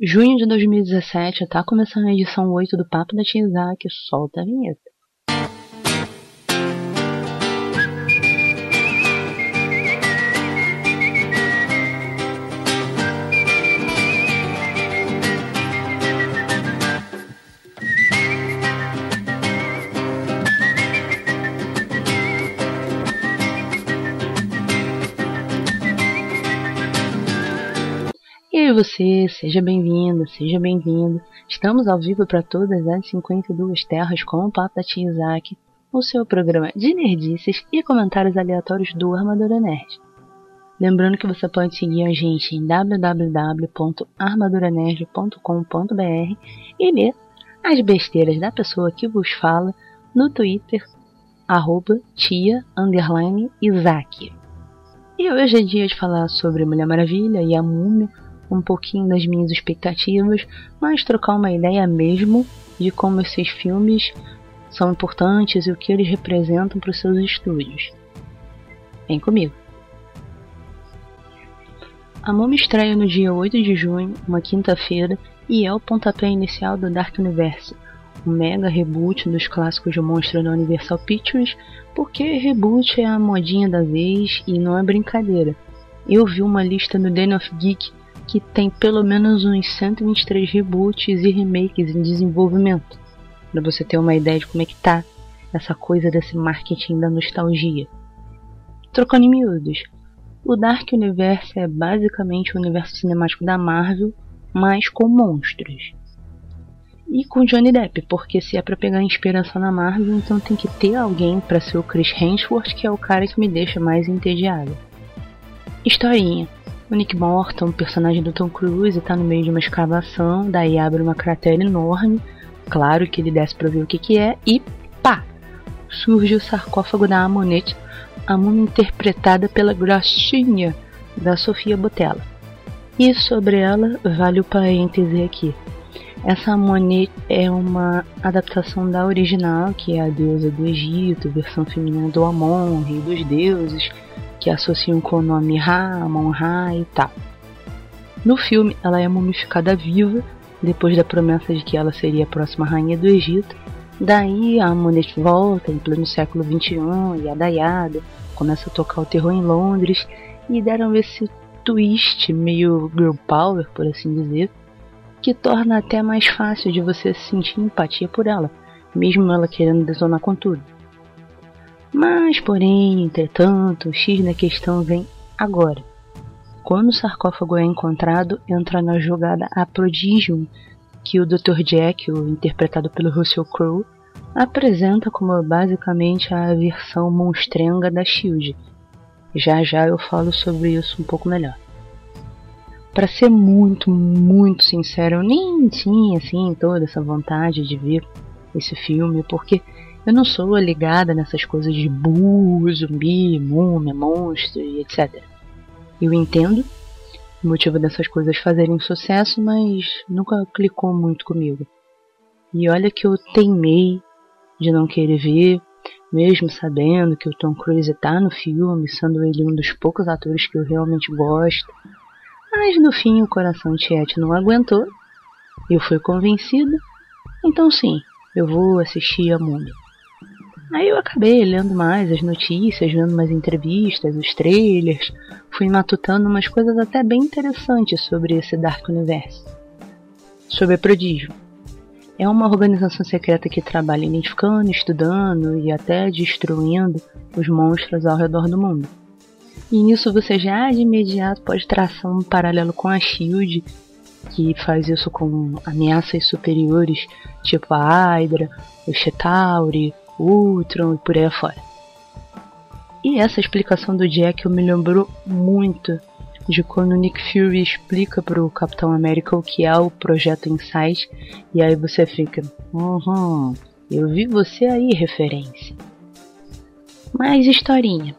Junho de 2017, tá começando a edição 8 do Papo da Tia Isaac, solta a vinheta. E você, seja bem-vindo, seja bem-vindo. Estamos ao vivo para todas as 52 terras com o Papo da Tia Isaac, o seu programa de nerdices e comentários aleatórios do Armadura Nerd. Lembrando que você pode seguir a gente em www.armaduranerd.com.br e ler as besteiras da pessoa que vos fala no Twitter, arroba tia, Isaac. E hoje é dia de falar sobre Mulher Maravilha e a Múmia, um pouquinho das minhas expectativas, mas trocar uma ideia mesmo de como esses filmes são importantes e o que eles representam para os seus estúdios. Vem comigo! A Múmia estreia no dia 8 de junho, uma quinta-feira, e é o pontapé inicial do Dark Universe, um mega reboot dos clássicos de monstro da Universal Pictures, porque reboot é a modinha da vez e não é brincadeira. Eu vi uma lista no Den of Geek que tem pelo menos uns 123 reboots e remakes em desenvolvimento, para você ter uma ideia de como é que tá essa coisa desse marketing da nostalgia. Trocando em miúdos, o Dark Universe é basicamente o universo cinemático da Marvel, mas com monstros. E com Johnny Depp, porque se é para pegar inspiração na Marvel, então tem que ter alguém para ser o Chris Hemsworth, que é o cara que me deixa mais entediado. Historinha. O Nick Morton, personagem do Tom Cruise, está no meio de uma escavação, daí abre uma cratera enorme, claro que ele desce para ver o que, que é, e pá! Surge o sarcófago da Amonete, a múmia interpretada pela gracinha da Sofia Botella. E sobre ela, vale o parêntese aqui. Essa Amonete é uma adaptação da original, que é a deusa do Egito, versão feminina do Amon, rei dos deuses, que associam com o nome Ra, Amon-Ra e tal. No filme, ela é mumificada viva, depois da promessa de que ela seria a próxima rainha do Egito. Daí a Amonet volta em pleno século XXI, yada yada, começa a tocar o terror em Londres, e deram esse twist meio girl power, por assim dizer, que torna até mais fácil de você sentir empatia por ela, mesmo ela querendo desonar com tudo. Mas, porém, entretanto, o X da questão vem agora. Quando o sarcófago é encontrado, entra na jogada a Prodigium, que o Dr. Jack, interpretado pelo Russell Crowe, apresenta como basicamente a versão monstrenga da Shield. Já já eu falo sobre isso um pouco melhor. Para ser muito, muito sincero, eu nem tinha assim toda essa vontade de ver esse filme, porque eu não sou ligada nessas coisas de bu, zumbi, múmia, monstro e etc. Eu entendo o motivo dessas coisas fazerem sucesso, mas nunca clicou muito comigo. E olha que eu teimei de não querer ver, mesmo sabendo que o Tom Cruise tá no filme, sendo ele um dos poucos atores que eu realmente gosto. Mas no fim o coração Tiete não aguentou, eu fui convencida, então sim, eu vou assistir a Múmia. Aí eu acabei lendo mais as notícias, vendo mais entrevistas, os trailers, fui matutando umas coisas até bem interessantes sobre esse Dark Universe. Sobre a Prodígio. É uma organização secreta que trabalha identificando, estudando e até destruindo os monstros ao redor do mundo. E nisso você já de imediato pode traçar um paralelo com a SHIELD, que faz isso com ameaças superiores, tipo a Hydra, o Chitauri, Ultron e por aí afora. E essa explicação do Jack me lembrou muito de quando Nick Fury explica para o Capitão América o que é o Projeto Insight, e aí você fica, uhum, eu vi você aí, referência. Mas historinha.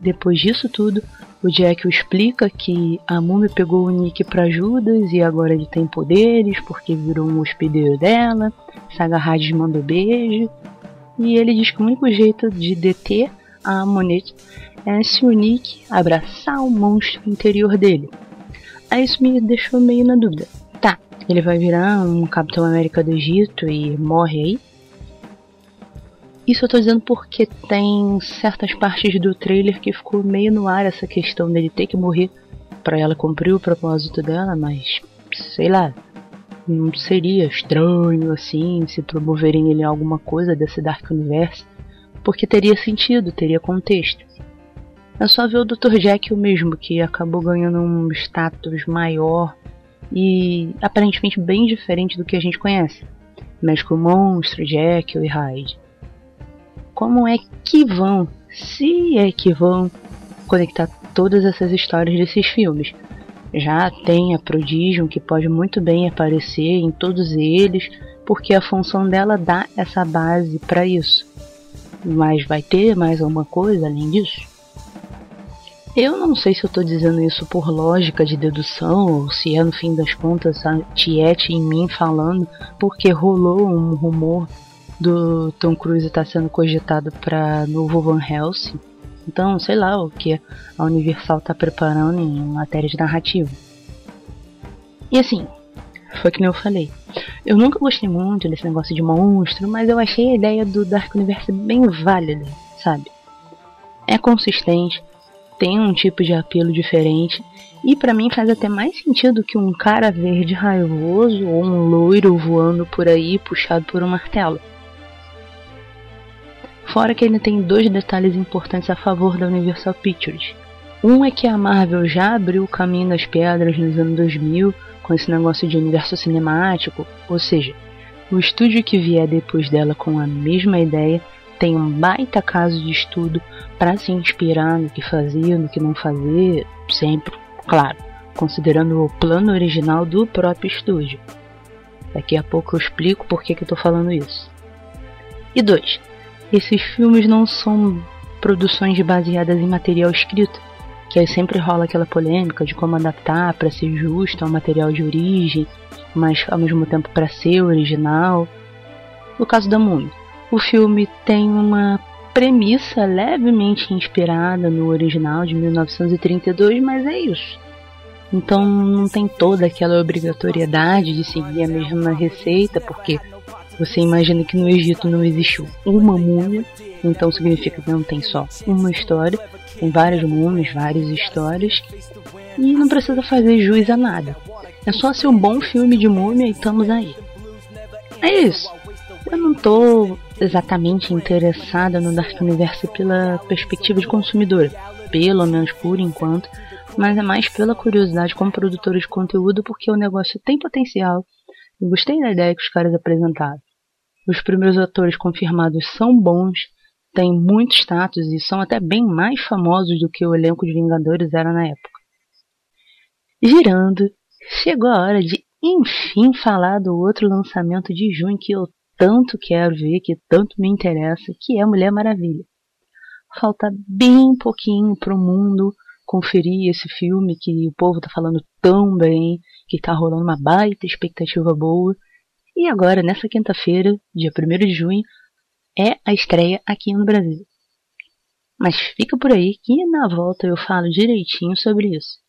Depois disso tudo, o Jack explica que a Múmia pegou o Nick para Judas e agora ele tem poderes porque virou um hospedeiro dela. Saga Hades mandou beijo e ele diz que o único jeito de deter a Monet é se o Nick abraçar o monstro interior dele. Aí isso me deixou meio na dúvida. Tá, Ele vai virar um Capitão América do Egito e morre aí? Isso eu tô dizendo porque tem certas partes do trailer que ficou meio no ar essa questão dele ter que morrer para ela cumprir o propósito dela, mas sei lá, não seria estranho assim se promoverem ele alguma coisa desse Dark Universe, porque teria sentido, teria contexto. É só ver o Dr. Jack o mesmo, que acabou ganhando um status maior e aparentemente bem diferente do que a gente conhece. Médico Monstro, Jekyll e Hyde. Como é que vão, se é que vão, conectar todas essas histórias desses filmes? Já tem a Prodigium, que pode muito bem aparecer em todos eles, porque a função dela dá essa base para isso. Mas vai ter mais alguma coisa além disso? Eu não sei se eu estou dizendo isso por lógica de dedução ou se é no fim das contas a Tiete em mim falando, porque rolou um rumor do Tom Cruise estar tá sendo cogitado para novo Van Helsing. Então, sei lá o que a Universal está preparando em matéria de narrativa. E assim, foi que nem eu falei. Eu nunca gostei muito desse negócio de monstro, mas eu achei a ideia do Dark Universe bem válida, sabe? É consistente, tem um tipo de apelo diferente e para mim faz até mais sentido que um cara verde raivoso ou um loiro voando por aí puxado por um martelo. Fora que ele tem dois detalhes importantes a favor da Universal Pictures. Um é que a Marvel já abriu o caminho das pedras nos anos 2000 com esse negócio de universo cinemático, ou seja, o estúdio que vier depois dela com a mesma ideia tem um baita caso de estudo para se inspirar no que fazia, no que não fazer, sempre, claro, considerando o plano original do próprio estúdio. Daqui a pouco eu explico por que, que eu estou falando isso. E dois, esses filmes não são produções baseadas em material escrito, que aí sempre rola aquela polêmica de como adaptar para ser justo ao material de origem, mas ao mesmo tempo para ser original. No caso da Múmia, o filme tem uma premissa levemente inspirada no original de 1932, mas é isso. Então não tem toda aquela obrigatoriedade de seguir a mesma receita, porque você imagina que no Egito não existiu uma múmia, então significa que não tem só uma história, tem várias múmias, várias histórias, e não precisa fazer juiz a nada. É só ser um bom filme de múmia e estamos aí. É isso. Eu não tô exatamente interessada no Dark Universe pela perspectiva de consumidora, pelo menos por enquanto, mas é mais pela curiosidade como produtora de conteúdo, porque o negócio tem potencial. Eu gostei da ideia que os caras apresentaram. Os primeiros atores confirmados são bons, têm muito status e são até bem mais famosos do que o elenco de Vingadores era na época. Girando, chegou a hora de enfim falar do outro lançamento de junho que eu tanto quero ver, que tanto me interessa, que é Mulher Maravilha. Falta bem pouquinho para o mundo conferir esse filme que o povo está falando tão bem, que está rolando uma baita expectativa boa. E agora, nessa quinta-feira, dia 1 de junho, é a estreia aqui no Brasil. Mas fica por aí que na volta eu falo direitinho sobre isso.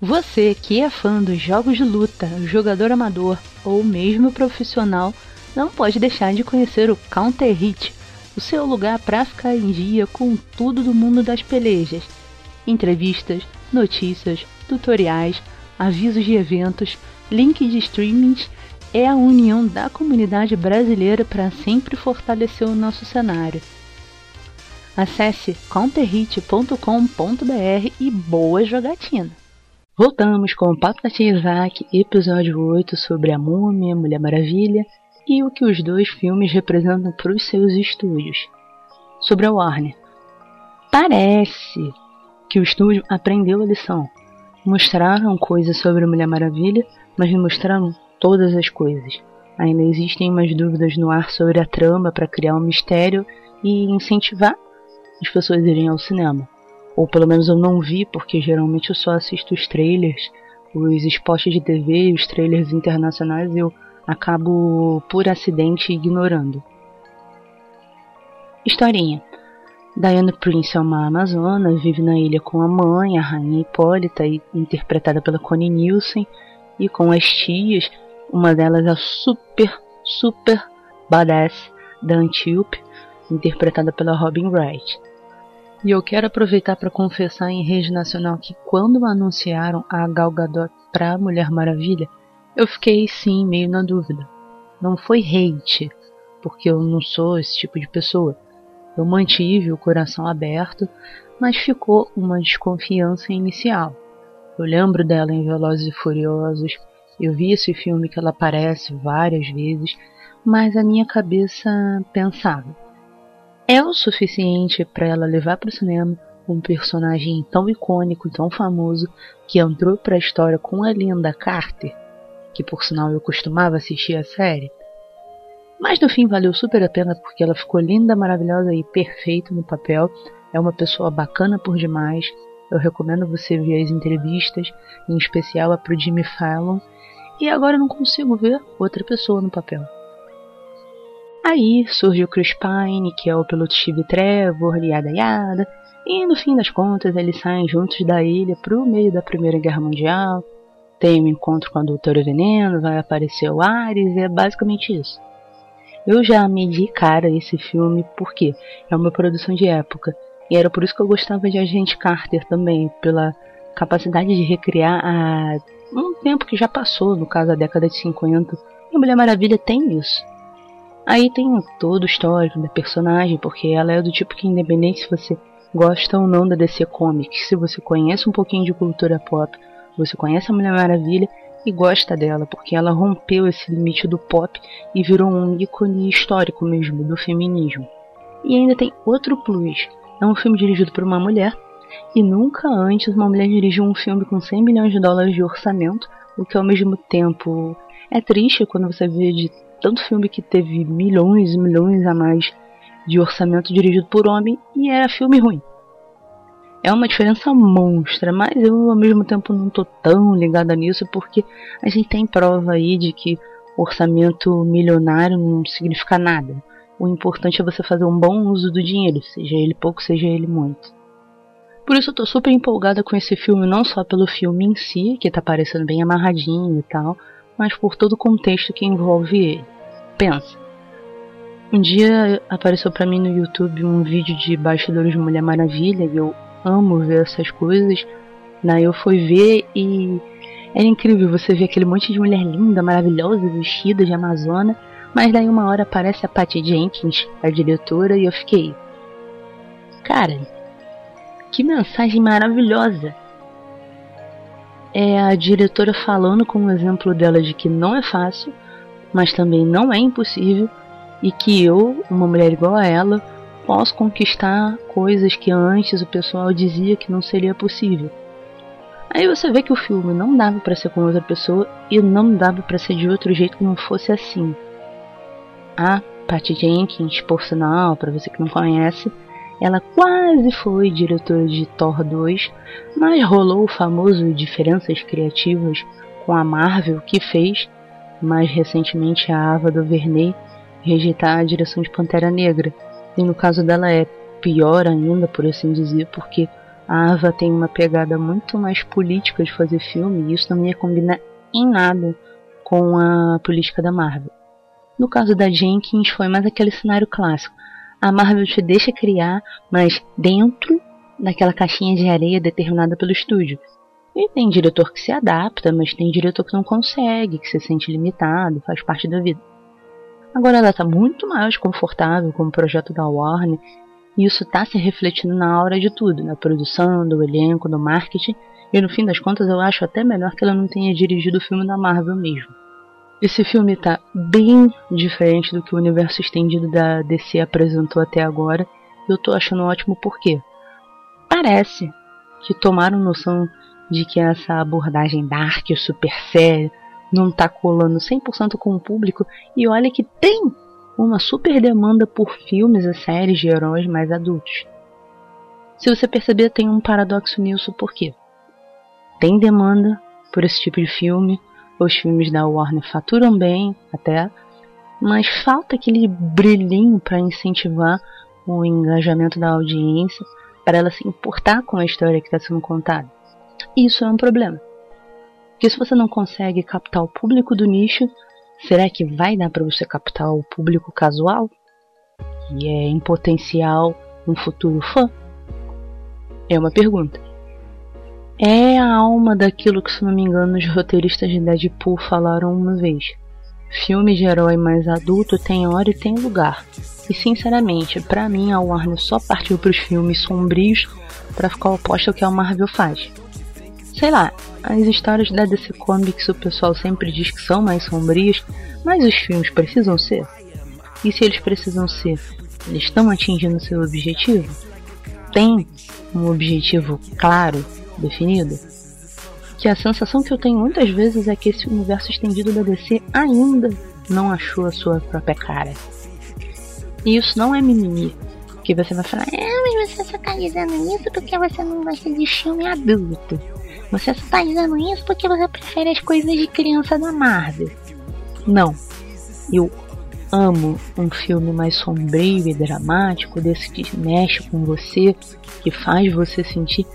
Você que é fã dos jogos de luta, jogador amador ou mesmo profissional, não pode deixar de conhecer o Counter Hit, o seu lugar para ficar em dia com tudo do mundo das pelejas. Entrevistas, notícias, tutoriais, avisos de eventos, links de streamings é a união da comunidade brasileira para sempre fortalecer o nosso cenário. Acesse counterhit.com.br e boa jogatina! Voltamos com o Papo da Tia Isaac, episódio 8 sobre a Múmia, Mulher Maravilha e o que os dois filmes representam para os seus estúdios. Sobre a Warner. Parece que o estúdio aprendeu a lição. Mostraram coisas sobre a Mulher Maravilha, mas não mostraram todas as coisas. Ainda existem umas dúvidas no ar sobre a trama para criar um mistério e incentivar as pessoas a irem ao cinema. Ou pelo menos eu não vi, porque geralmente eu só assisto os trailers, os spots de TV os trailers internacionais eu acabo por acidente ignorando. Historinha. Diana Prince é uma amazona, vive na ilha com a mãe, a rainha Hipólita, interpretada pela Connie Nielsen, e com as tias, uma delas a super, super badass da Antíope, interpretada pela Robin Wright. E eu quero aproveitar para confessar em rede nacional que quando anunciaram a Gal Gadot para Mulher Maravilha, eu fiquei sim meio na dúvida. Não foi hate, porque eu não sou esse tipo de pessoa. Eu mantive o coração aberto, mas ficou uma desconfiança inicial. Eu lembro dela em Velozes e Furiosos, eu vi esse filme que ela aparece várias vezes, mas a minha cabeça pensava: é o suficiente para ela levar para o cinema um personagem tão icônico tão famoso que entrou para a história com a Linda Carter, que por sinal eu costumava assistir a série. Mas no fim valeu super a pena porque ela ficou linda, maravilhosa e perfeita no papel. É uma pessoa bacana por demais. Eu recomendo você ver as entrevistas, em especial a pro Jimmy Fallon. E agora eu não consigo ver outra pessoa no papel. Aí surge o Chris Pine, que é o piloto Steve Trevor, yada yada, e no fim das contas eles saem juntos da ilha pro meio da Primeira Guerra Mundial. Tem um encontro com a Doutora Veneno, vai aparecer o Ares, e é basicamente isso. Eu já medi cara esse filme porque é uma produção de época, e era por isso que eu gostava de Agente Carter também, pela capacidade de recriar a um tempo que já passou, no caso a década de 50. E a Mulher Maravilha tem isso. Aí tem todo o histórico da personagem, porque ela é do tipo que, independente se você gosta ou não da DC Comics, se você conhece um pouquinho de cultura pop, você conhece a Mulher Maravilha e gosta dela, porque ela rompeu esse limite do pop e virou um ícone histórico mesmo do feminismo. E ainda tem outro plus: é um filme dirigido por uma mulher, e nunca antes uma mulher dirigiu um filme com 100 milhões de dólares de orçamento, o que ao mesmo tempo é triste quando você vê de tanto filme que teve milhões e milhões a mais de orçamento dirigido por homem e era filme ruim. É uma diferença monstra, mas eu ao mesmo tempo não tô tão ligada nisso porque a gente tem prova aí de que orçamento milionário não significa nada. O importante é você fazer um bom uso do dinheiro, seja ele pouco, seja ele muito. Por isso eu tô super empolgada com esse filme, não só pelo filme em si, que tá parecendo bem amarradinho e tal, mas por todo o contexto que envolve ele. Pensa. Um dia apareceu para mim no YouTube um vídeo de bastidores de Mulher Maravilha e eu amo ver essas coisas. Daí eu fui ver e era incrível você ver aquele monte de mulher linda, maravilhosa, vestida de Amazona. Mas daí uma hora aparece a Patty Jenkins, a diretora, e eu fiquei. Cara, que mensagem maravilhosa! É a diretora falando com um exemplo dela de que não é fácil mas também não é impossível e que eu, uma mulher igual a ela, posso conquistar coisas que antes o pessoal dizia que não seria possível. Aí você vê que o filme não dava para ser com outra pessoa e não dava para ser de outro jeito que não fosse assim. A Patty Jenkins, por sinal, para você que não conhece, ela quase foi diretora de Thor 2, mas rolou o famoso diferenças criativas com a Marvel que fez mais recentemente a Ava DuVernay rejeitar a direção de Pantera Negra. E no caso dela é pior ainda, por assim dizer, porque a Ava tem uma pegada muito mais política de fazer filme e isso não ia combinar em nada com a política da Marvel. No caso da Jenkins foi mais aquele cenário clássico. A Marvel te deixa criar, mas dentro daquela caixinha de areia determinada pelo estúdio. E tem diretor que se adapta, mas tem diretor que não consegue, que se sente limitado, faz parte da vida. Agora ela está muito mais confortável com o projeto da Warner, e isso está se refletindo na hora de tudo, na produção, do elenco, do marketing, e no fim das contas eu acho até melhor que ela não tenha dirigido o filme da Marvel mesmo. Esse filme está bem diferente do que o universo estendido da DC apresentou até agora, e eu estou achando ótimo porque parece que tomaram noção de que essa abordagem dark, super séria, não tá colando 100% com o público. E olha que tem uma super demanda por filmes e séries de heróis mais adultos. Se você perceber, tem um paradoxo nisso, por quê? Tem demanda por esse tipo de filme, os filmes da Warner faturam bem até, mas falta aquele brilhinho para incentivar o engajamento da audiência, para ela se importar com a história que está sendo contada. Isso é um problema. Porque se você não consegue captar o público do nicho, será que vai dar para você captar o público casual? Que é em potencial um futuro fã? É uma pergunta. É a alma daquilo que, se não me engano, os roteiristas de Deadpool falaram uma vez. Filme de herói mais adulto tem hora e tem lugar. E sinceramente, para mim a Warner só partiu para os filmes sombrios para ficar oposto ao que a Marvel faz. Sei lá, as histórias da DC Comics o pessoal sempre diz que são mais sombrias, mas os filmes precisam ser? E se eles precisam ser, eles estão atingindo seu objetivo? Tem um objetivo claro, definido? Que a sensação que eu tenho muitas vezes é que esse universo estendido da DC ainda não achou a sua própria cara. E isso não é mimimi. Que você vai falar, é, mas você só tá dizendo isso porque você não gosta de filme adulto. Você só tá dizendo isso porque você prefere as coisas de criança da Marvel. Não. Eu amo um filme mais sombrio e dramático, desse que mexe com você, que faz você sentir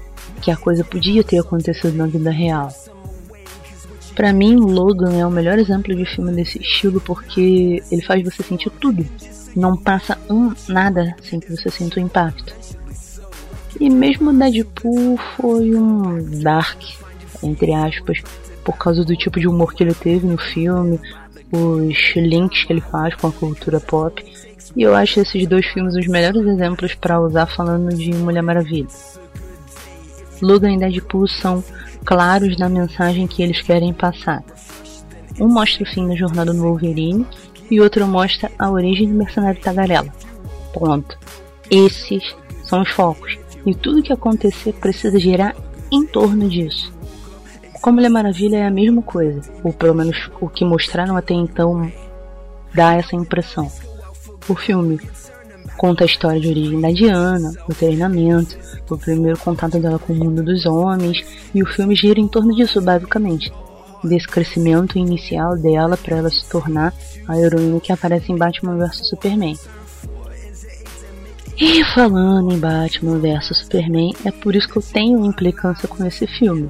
que a coisa podia ter acontecido na vida real. Para mim, Logan é o melhor exemplo de filme desse estilo porque ele faz você sentir tudo. Não passa um nada sem que você sinta o impacto. E mesmo Deadpool foi um dark, entre aspas, por causa do tipo de humor que ele teve no filme, os links que ele faz com a cultura pop. E eu acho esses dois filmes os melhores exemplos para usar falando de Mulher Maravilha. Logan e Deadpool são claros na mensagem que eles querem passar. Um mostra o fim da jornada do Wolverine e outro mostra a origem do mercenário tagarela. Ponto. Esses são os focos. E tudo que acontecer precisa girar em torno disso. Como Mulher Maravilha é a mesma coisa, ou pelo menos o que mostraram até então dá essa impressão. O filme conta a história de origem da Diana, o treinamento, o primeiro contato dela com o mundo dos homens, e o filme gira em torno disso, basicamente. Desse crescimento inicial dela para ela se tornar a heroína que aparece em Batman vs Superman. E falando em Batman vs Superman, é por isso que eu tenho implicância com esse filme.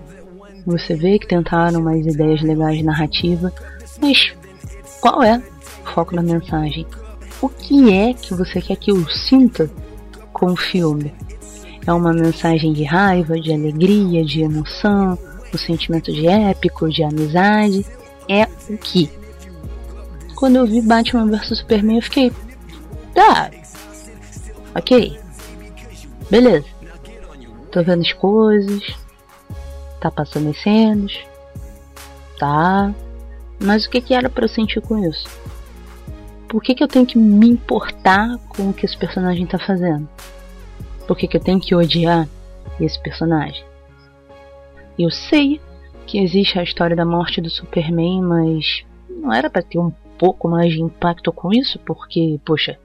Você vê que tentaram mais ideias legais de narrativa, mas qual é o foco da mensagem? O que é que você quer que eu sinta com o filme? É uma mensagem de raiva, de alegria, de emoção, o sentimento de épico, de amizade? É o que? Quando eu vi Batman vs Superman, eu fiquei. Tá. Ok. Beleza. Tô vendo as coisas, Tá passando as cenas. Tá. Mas o que, que era para eu sentir com isso? Por que, que eu tenho que me importar com o que esse personagem tá fazendo? Por que, que eu tenho que odiar esse personagem? Eu sei que existe a história da morte do Superman, mas não era para ter um pouco mais de impacto com isso, porque, poxa,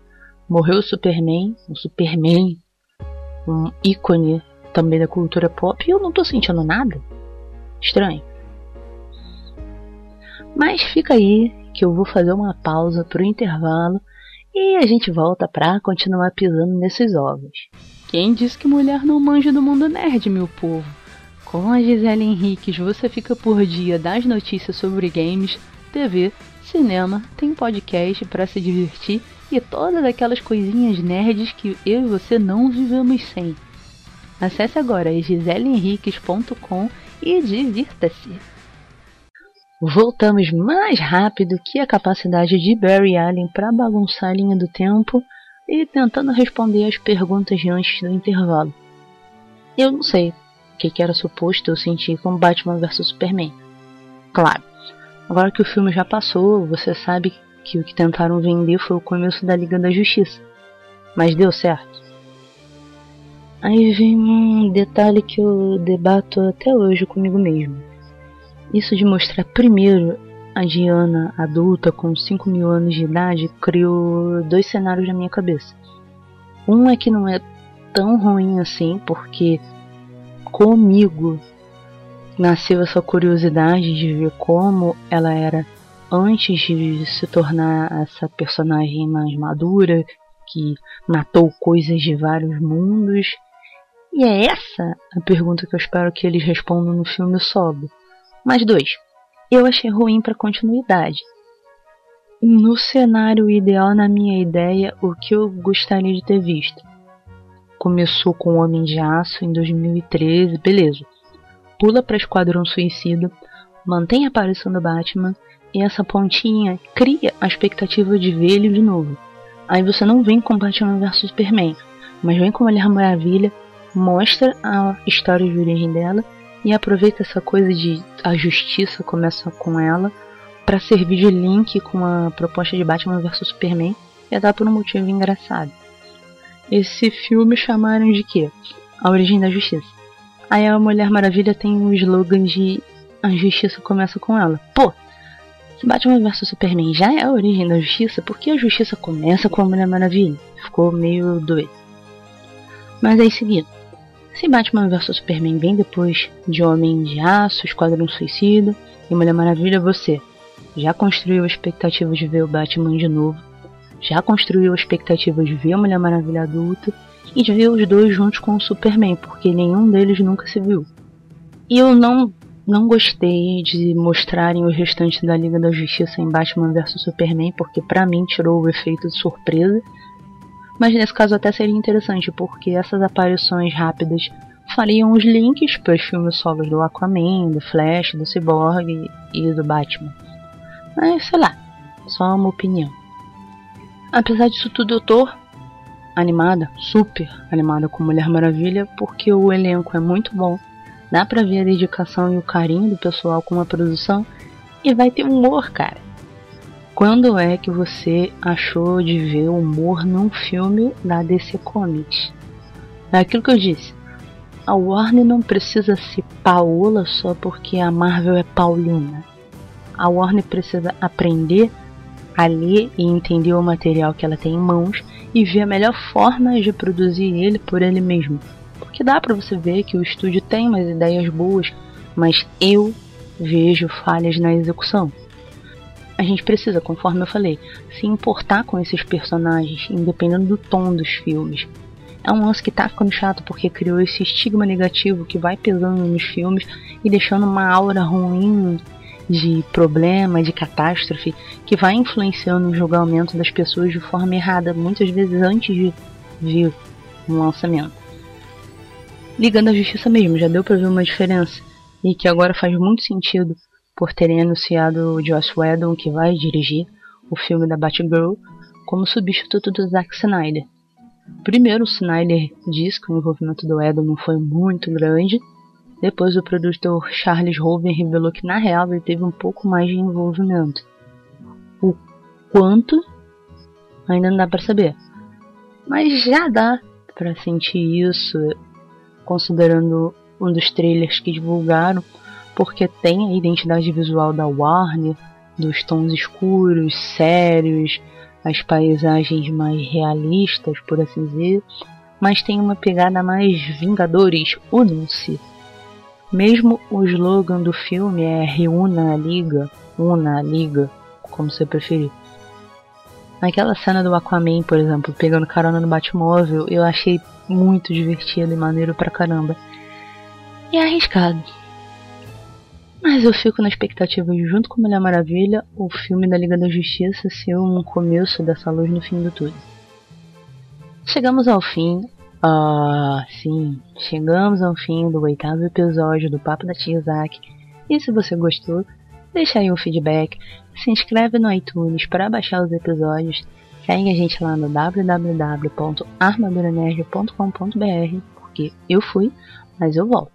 morreu o Superman, o Superman, um ícone também da cultura pop e eu não tô sentindo nada. Estranho. Mas fica aí que eu vou fazer uma pausa pro intervalo e a gente volta pra continuar pisando nesses ovos. Quem disse que mulher não manja do mundo nerd, meu povo? Com a Gisele Henriques você fica por dia das notícias sobre games, TV, cinema, tem podcast para se divertir e todas aquelas coisinhas nerds que eu e você não vivemos sem. Acesse agora giseleenriques.com e divirta-se. Voltamos mais rápido que a capacidade de Barry Allen para bagunçar a linha do tempo e tentando responder as perguntas antes do intervalo. Eu não sei o que, era suposto eu sentir com Batman vs Superman. Claro, agora que o filme já passou, você sabe que o que tentaram vender foi o começo da Liga da Justiça. Mas deu certo. Aí vem um detalhe que eu debato até hoje comigo mesmo. Isso de mostrar primeiro a Diana adulta com 5 mil anos de idade criou dois cenários na minha cabeça. Um é que não é tão ruim assim, porque comigo nasceu essa curiosidade de ver como ela era antes de se tornar essa personagem mais madura, que matou coisas de vários mundos e é essa a pergunta que eu espero que eles respondam no filme Sobe. Mais dois. eu achei ruim para continuidade. No cenário ideal, na minha ideia, o que eu gostaria de ter visto. Começou com Homem de Aço em 2013, beleza. Pula para Esquadrão Suicida, mantém a aparição do Batman e essa pontinha cria a expectativa de ver ele de novo. Aí você não vem com Batman vs Superman, mas vem com Mulher Maravilha, mostra a história de origem dela e aproveita essa coisa de a justiça começa com ela para servir de link com a proposta de Batman vs Superman e dá por um motivo engraçado. Esse filme chamaram de quê? A Origem da Justiça. Aí a Mulher Maravilha tem um slogan de a justiça começa com ela. Pô, se Batman vs Superman já é a origem da justiça, por que a justiça começa com a Mulher Maravilha? Ficou meio doido. Mas aí seguindo. Se Batman vs Superman vem depois de Homem de Aço, Esquadrão Suicida e Mulher Maravilha, você já construiu a expectativa de ver o Batman de novo, já construiu a expectativa de ver a Mulher Maravilha adulta e de ver os dois juntos com o Superman, porque nenhum deles nunca se viu. E eu não não gostei de mostrarem os restantes da Liga da Justiça em Batman vs Superman, porque para mim tirou o efeito de surpresa. Mas nesse caso até seria interessante, porque essas aparições rápidas fariam os links para os filmes solos do Aquaman, do Flash, do Cyborg e do Batman. Mas sei lá, só uma opinião. Apesar disso tudo, eu tô animada, super animada com Mulher Maravilha, porque o elenco é muito bom. Dá pra ver a dedicação e o carinho do pessoal com a produção e vai ter humor, cara. Quando é que você achou de ver humor num filme da DC Comics? É aquilo que eu disse. A Warner não precisa ser Paola só porque a Marvel é Paulina a Warner precisa aprender a ler e entender o material que ela tem em mãos e ver a melhor forma de produzir ele por ele mesmo. Porque dá para você ver que o estúdio tem umas ideias boas, mas eu vejo falhas na execução. A gente precisa, conforme eu falei, se importar com esses personagens, independente do tom dos filmes. É um lance que tá ficando chato porque criou esse estigma negativo que vai pesando nos filmes e deixando uma aura ruim de problema, de catástrofe, que vai influenciando o julgamento das pessoas de forma errada, muitas vezes antes de vir um lançamento. Ligando à justiça mesmo, já deu para ver uma diferença, e que agora faz muito sentido por terem anunciado o Joss Whedon, que vai dirigir o filme da Batgirl, como substituto do Zack Snyder. Primeiro, o Snyder diz que o envolvimento do Whedon não foi muito grande, depois, o produtor Charles Hoven revelou que na real ele teve um pouco mais de envolvimento. O quanto ainda não dá para saber, mas já dá para sentir isso, considerando um dos trailers que divulgaram, porque tem a identidade visual da Warner, dos tons escuros, sérios, as paisagens mais realistas, por assim dizer, mas tem uma pegada mais Vingadores, unam-se mesmo o slogan do filme é Reúna a Liga, Una a Liga, como você preferir. Naquela cena do Aquaman, por exemplo, pegando carona no Batmóvel, eu achei muito divertido e maneiro pra caramba. E arriscado. Mas eu fico na expectativa de, junto com Mulher Maravilha, o filme da Liga da Justiça ser um começo dessa luz no fim do tudo. Chegamos ao fim, ah, sim, chegamos ao fim do oitavo episódio do Papo da Tia Isaac. E se você gostou, deixa aí um feedback, se inscreve no iTunes para baixar os episódios, segue a gente lá no www.armaduranerd.com.br, porque eu fui, mas eu volto.